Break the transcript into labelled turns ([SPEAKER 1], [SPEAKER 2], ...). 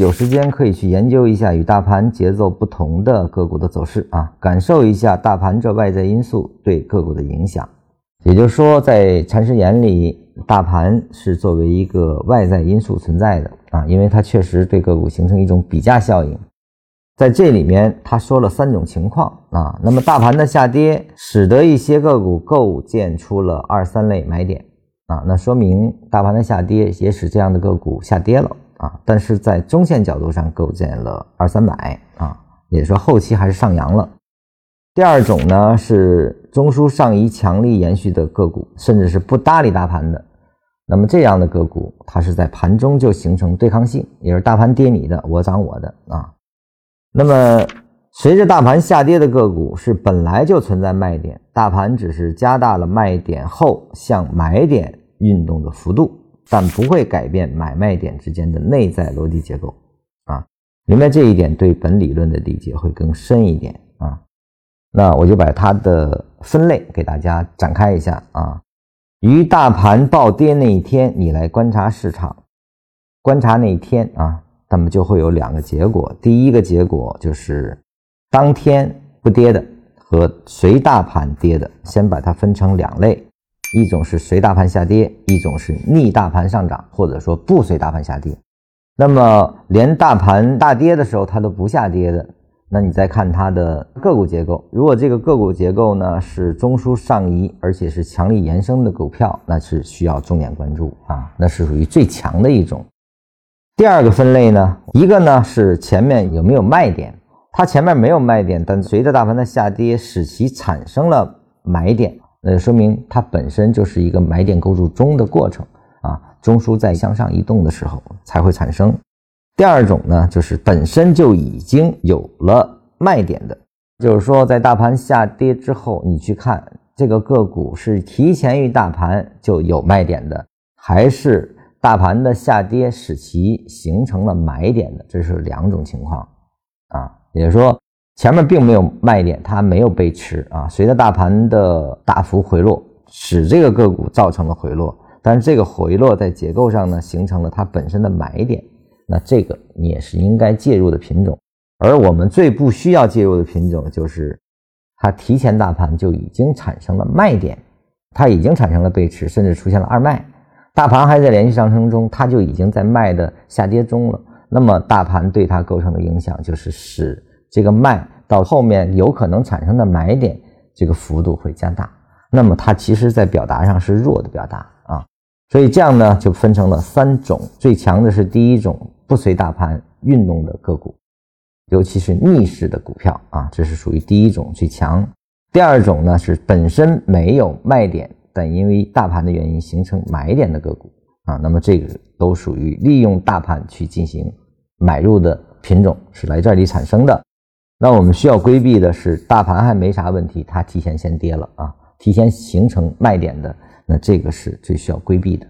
[SPEAKER 1] 有时间可以去研究一下与大盘节奏不同的个股的走势啊，感受一下大盘这外在因素对个股的影响。也就是说，在禅师眼里，大盘是作为一个外在因素存在的啊，因为它确实对个股形成一种比价效应。在这里面，他说了三种情况啊。那么，大盘的下跌使得一些个股构建出了二三类买点啊，那说明大盘的下跌也使这样的个股下跌了啊。但是在中线角度上构建了二三百啊，也就是说后期还是上扬了。第二种呢是中枢上移强力延续的个股，甚至是不搭理大盘的。那么这样的个股，它是在盘中就形成对抗性，也是大盘跌你的，我涨我的啊。那么，随着大盘下跌的个股是本来就存在卖点，大盘只是加大了卖点后向买点运动的幅度，但不会改变买卖点之间的内在逻辑结构啊。明白这一点，对本理论的理解会更深一点啊。那我就把它的分类给大家展开一下啊。于大盘暴跌那一天，你来观察市场，观察那一天啊。那么就会有两个结果，第一个结果就是当天不跌的和随大盘跌的，先把它分成两类，一种是随大盘下跌，一种是逆大盘上涨，或者说不随大盘下跌。那么连大盘大跌的时候它都不下跌的，那你再看它的个股结构，如果这个个股结构呢是中枢上移，而且是强力延伸的股票，那是需要重点关注啊，那是属于最强的一种。第二个分类呢，一个呢是前面有没有卖点，它前面没有卖点，但随着大盘的下跌，使其产生了买点，那说明它本身就是一个买点构筑中的过程啊，中枢在向上移动的时候才会产生。第二种呢，就是本身就已经有了卖点的，就是说在大盘下跌之后，你去看这个个股是提前于大盘就有卖点的，还是？大盘的下跌使其形成了买点的，这是两种情况啊，也就是说前面并没有卖点，它没有背驰啊。随着大盘的大幅回落，使这个个股造成了回落，但是这个回落在结构上呢，形成了它本身的买点，那这个你也是应该介入的品种。而我们最不需要介入的品种，就是它提前大盘就已经产生了卖点，它已经产生了背驰，甚至出现了二卖。大盘还在连续上升中，它就已经在卖的下跌中了。那么大盘对它构成的影响，就是使这个卖到后面有可能产生的买点这个幅度会加大。那么它其实在表达上是弱的表达啊。所以这样呢，就分成了三种，最强的是第一种不随大盘运动的个股，尤其是逆势的股票啊，这是属于第一种最强。第二种呢是本身没有卖点。但因为大盘的原因形成买点的个股啊，那么这个都属于利用大盘去进行买入的品种，是来这里产生的。那我们需要规避的是，大盘还没啥问题，它提前先跌了啊，提前形成卖点的，那这个是最需要规避的。